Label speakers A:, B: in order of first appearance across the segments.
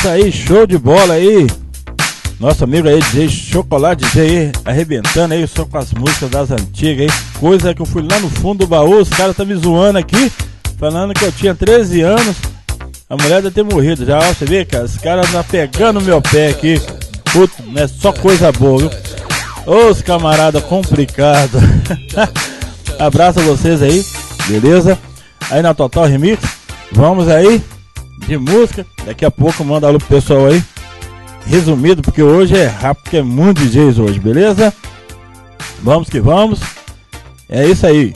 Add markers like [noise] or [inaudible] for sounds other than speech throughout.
A: Isso aí, show de bola aí. Nosso amigo aí, DJ Chocolate DJ aí, arrebentando aí só com as músicas das antigas aí. Coisa que eu fui lá no fundo do baú, os caras tá me zoando aqui, falando que eu tinha 13 anos. A mulher deve ter morrido já, ó, você vê, cara? Os caras andam pegando meu pé aqui. Puto, não é só coisa boa, viu? Os camarada complicado. [laughs] Abraço a vocês aí, beleza? Aí na Total Remix, vamos aí de música. Daqui a pouco manda alô pro pessoal aí. Resumido, porque hoje é rápido, porque é muito DJs hoje, beleza? Vamos que vamos. É isso aí.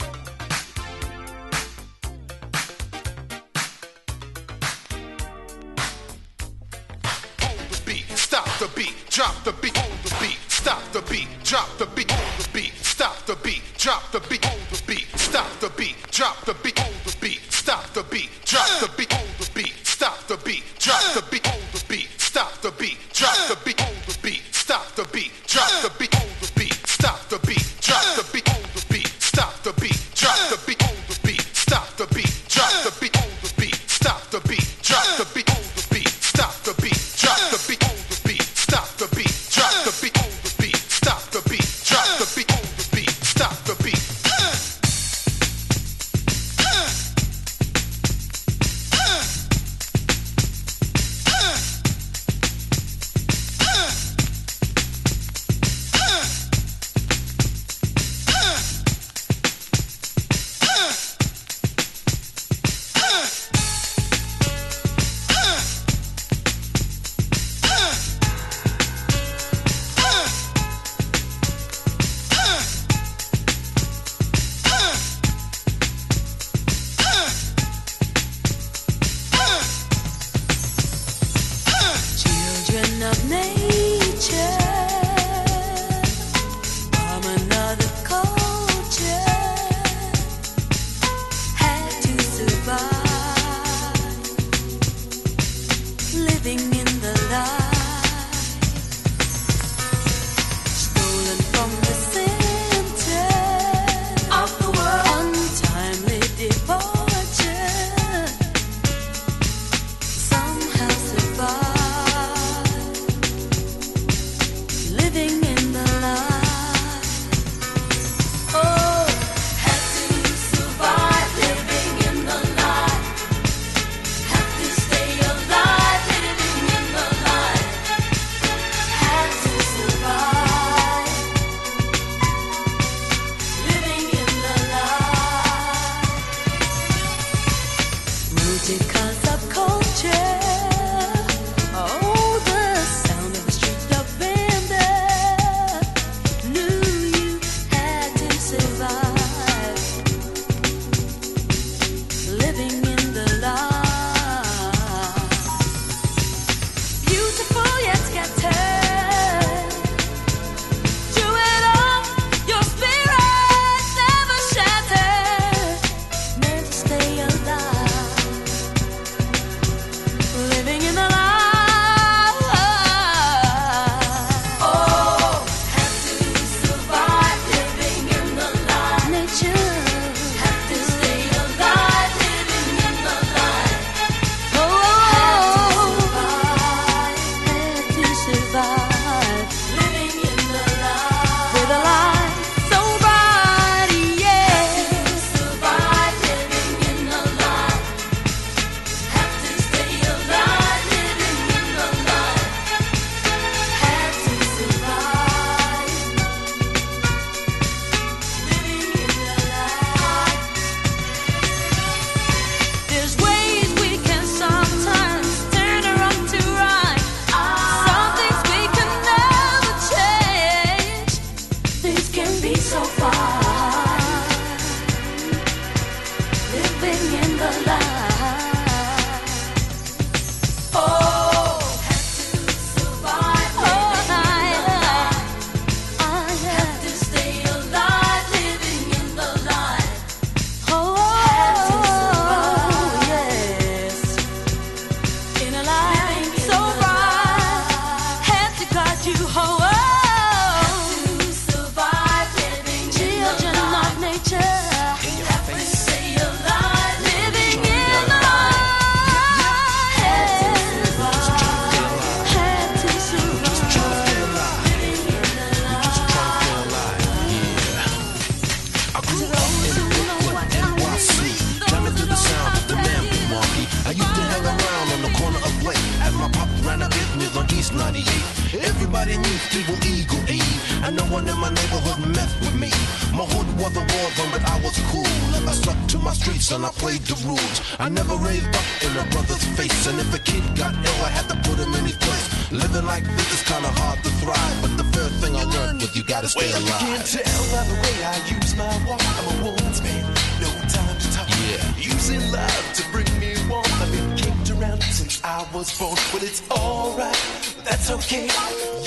B: Streets and I played the rules. I never raved up in a brother's face, and if a kid got ill, I had to put him in his place. Living like this is kinda hard to thrive, but the first thing I learned was you gotta stay
C: well,
B: alive.
C: You can't tell by the way I use my walk. I'm a woman's man, no time to talk.
B: Yeah.
C: Using love to bring me warmth. I've been kicked around since I was born, but it's alright. That's okay.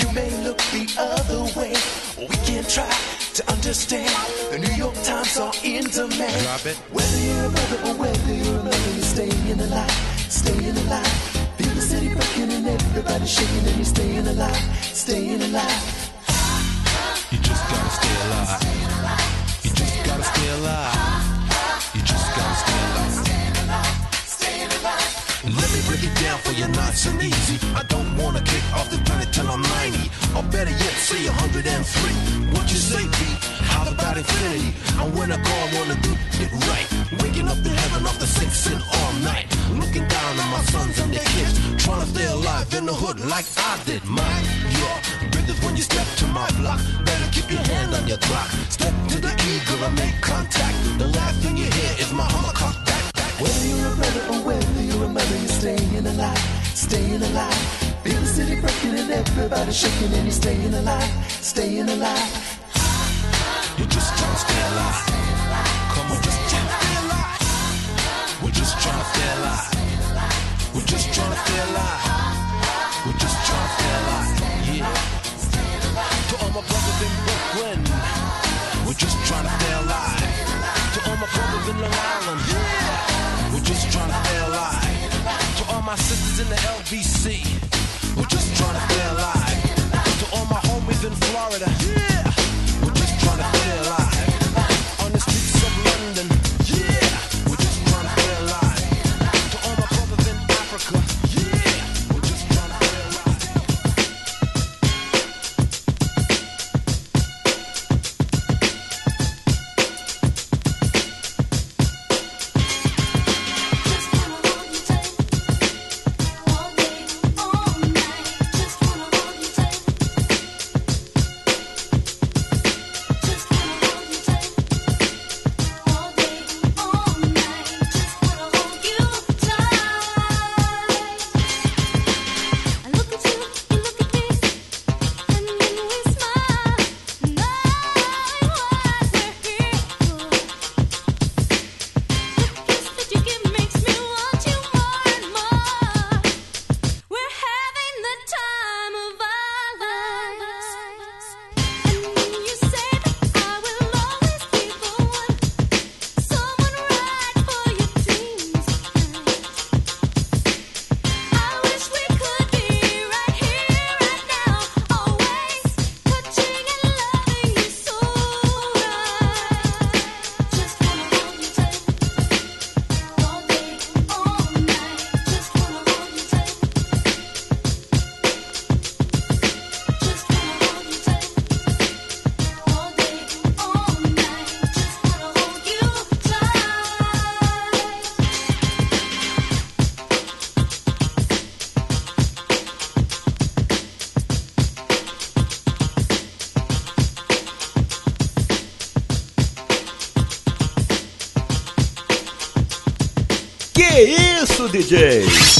C: You may look the other way. We can try to understand. The New York Times are in demand.
B: Drop it.
C: Whether you're a brother or whether you're a mother, you're staying alive, staying alive. Feel the city rocking and everybody shaking and you're staying alive, staying alive.
B: You just gotta stay alive. You just gotta stay alive. You just gotta stay alive. Let me break it down for you nice and easy. I don't wanna kick off the Or better yet, say 103. What you say, B? How about infinity? And when I go, I wanna do it right. Waking up in heaven off the six and all night. Looking down on my sons and their kids. Trying to stay alive in the hood like I did mine. Yeah, brothers, when you step to my block, better keep your hand on your clock. Step to the eagle and make contact. The last thing you hear is my cock back.
C: Whether you're a brother or whether you're a mother, you're staying alive, staying alive. Feel the city breaking and everybody shaking and you're staying alive, staying alive.
B: You just trying to stay alive. Come on, just trying to stay alive. We're just trying to stay alive. We're just trying to stay alive. We're just trying to stay alive. Yeah. To all my brothers in Brooklyn, we're just trying to stay alive. To all my brothers in Long Island, yeah. We're just trying to stay alive. To all my sisters in the LBC,
D: DJ?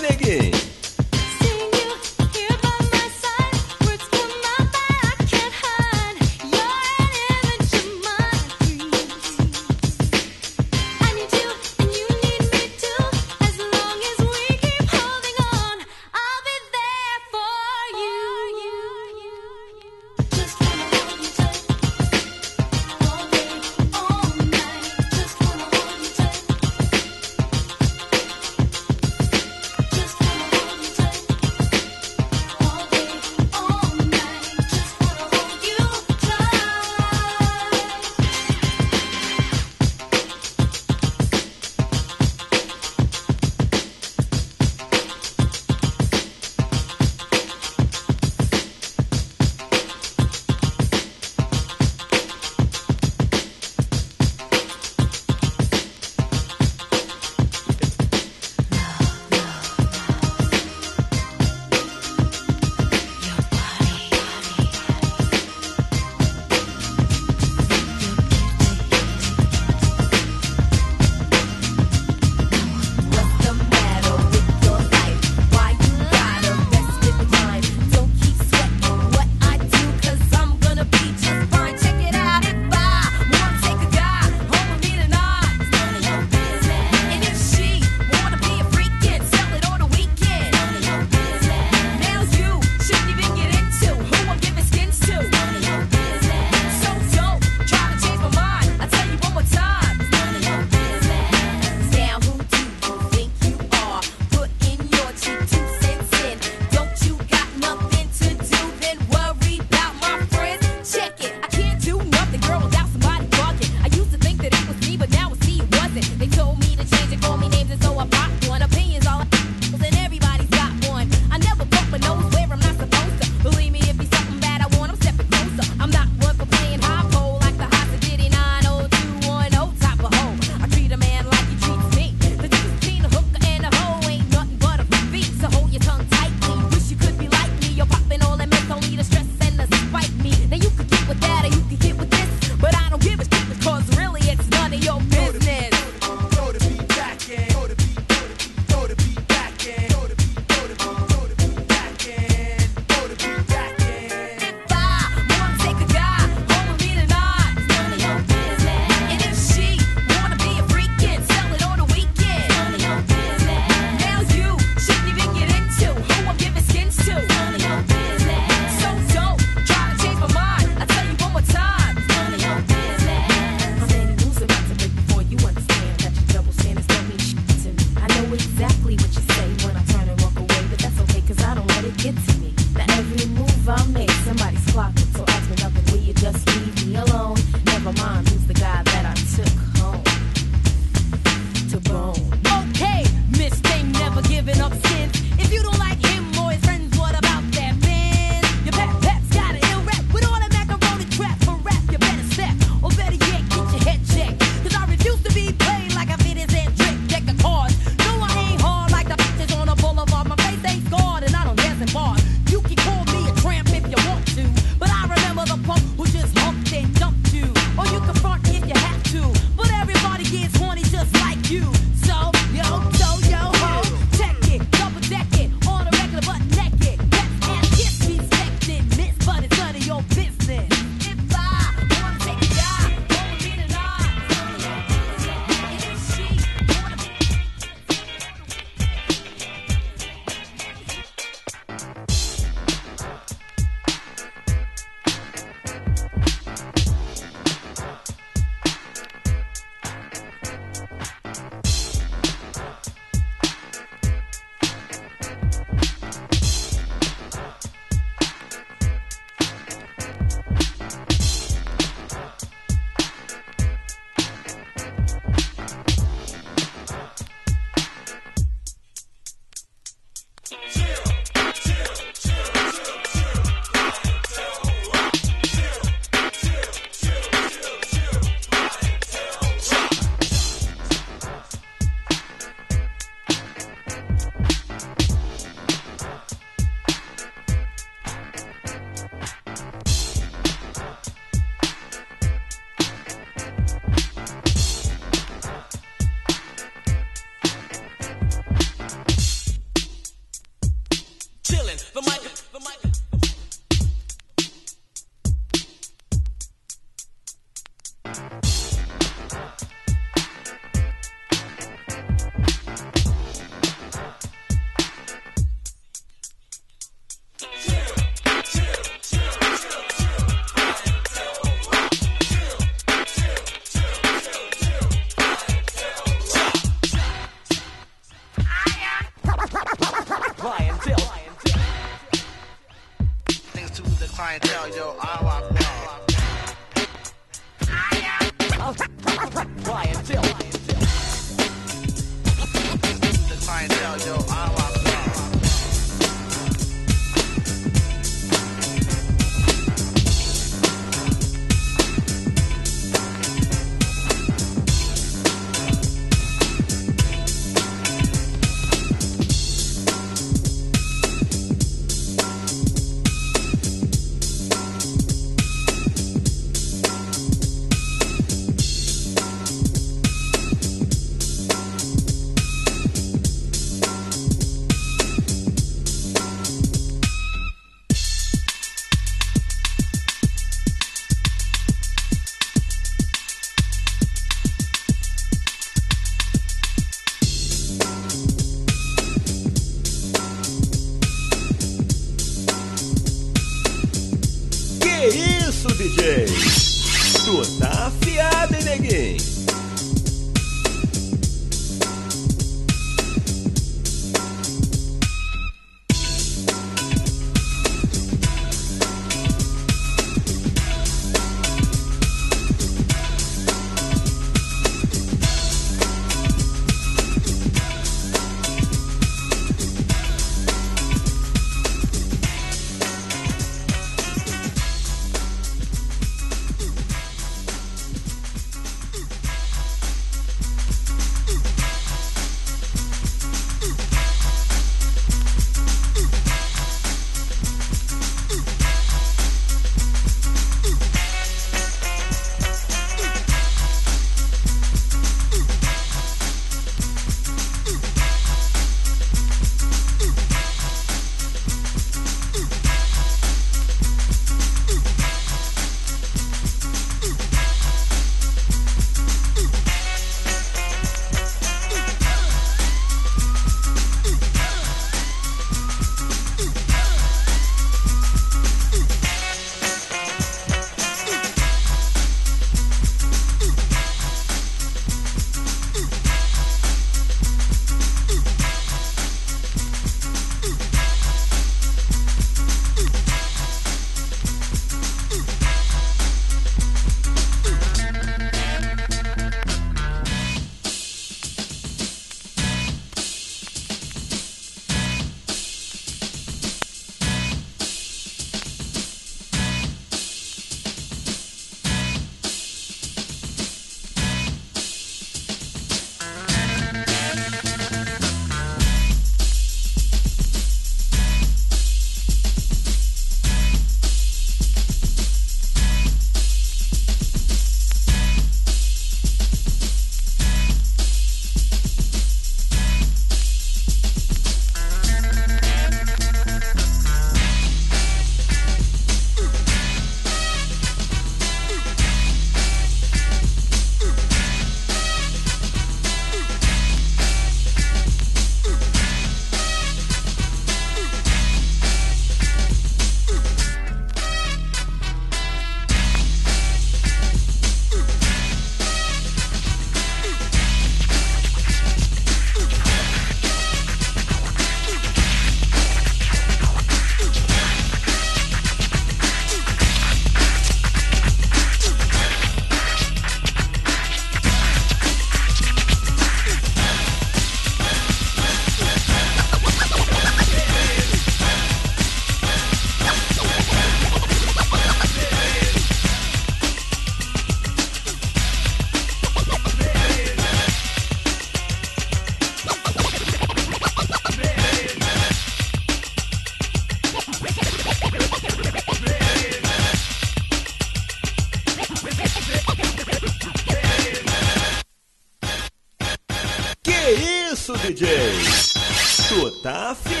D: Tá
E: afim.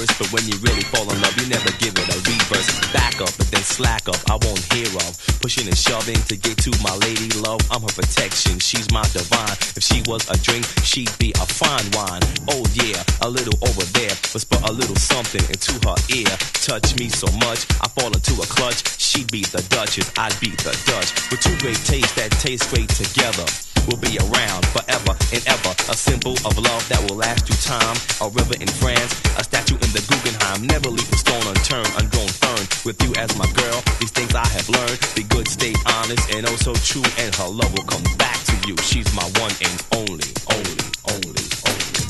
E: First, but when you really fall in love, you never give it a reverse. Back up, but then slack up. I won't hear of pushing and shoving to get to my lady love. I'm her protection. She's my divine. If she was a drink, she'd be a fine wine. Oh yeah, a little over there, whisper a little something into her ear. Touch me so much, I fall into a clutch. She'd be the Duchess, I'd be the Dutch. With two great tastes that taste great together. We'll be around forever and ever. A symbol of love that will last through time. A river in France, a statue in the Guggenheim. Never leave a stone unturned, ungrown fern. With you as my girl, these things I have learned. Be good, stay honest, and oh so true. And her love will come back to you. She's my one and only, only, only, only.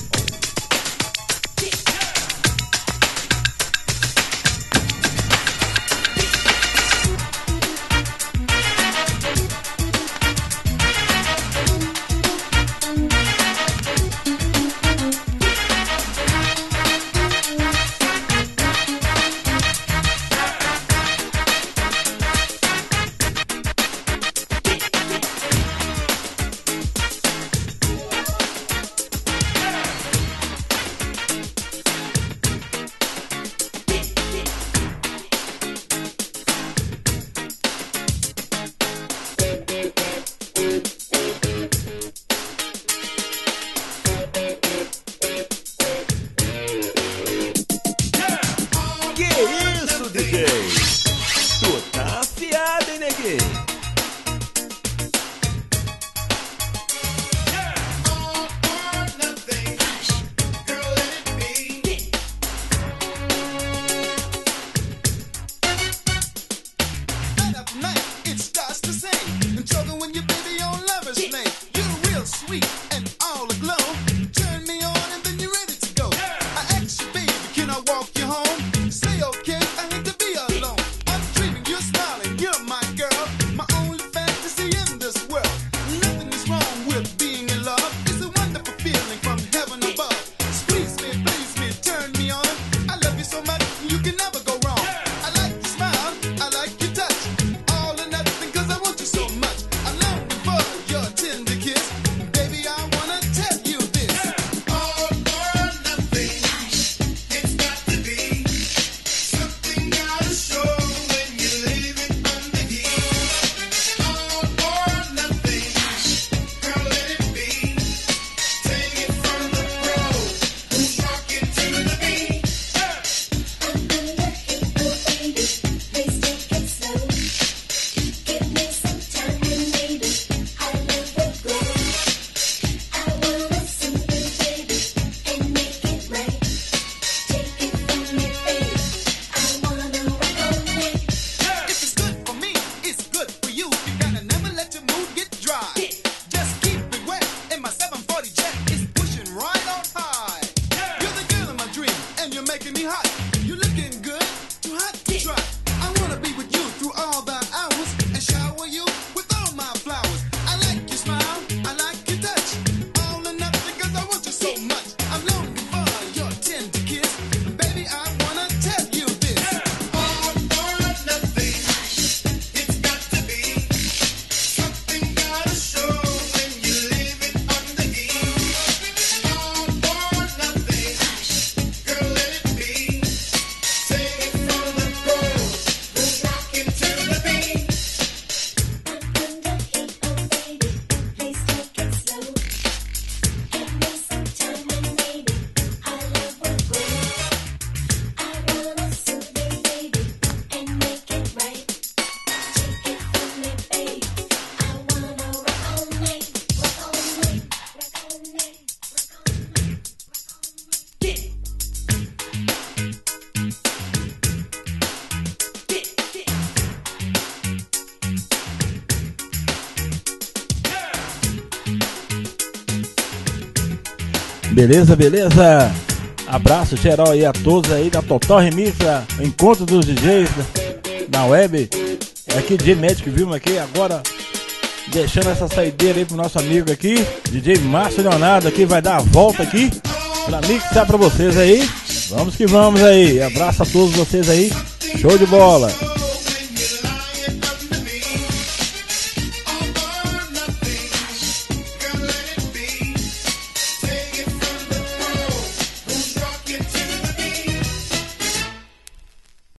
F: Beleza, beleza? Abraço geral aí a todos aí da Total Remix, a- o encontro dos DJs da web. É aqui DJ Magic Vilma aqui agora deixando essa saideira aí pro nosso amigo aqui, DJ Márcio Leonardo aqui vai dar a volta aqui pra mixar pra vocês aí. Vamos que vamos aí. Abraço a todos vocês aí. Show de bola.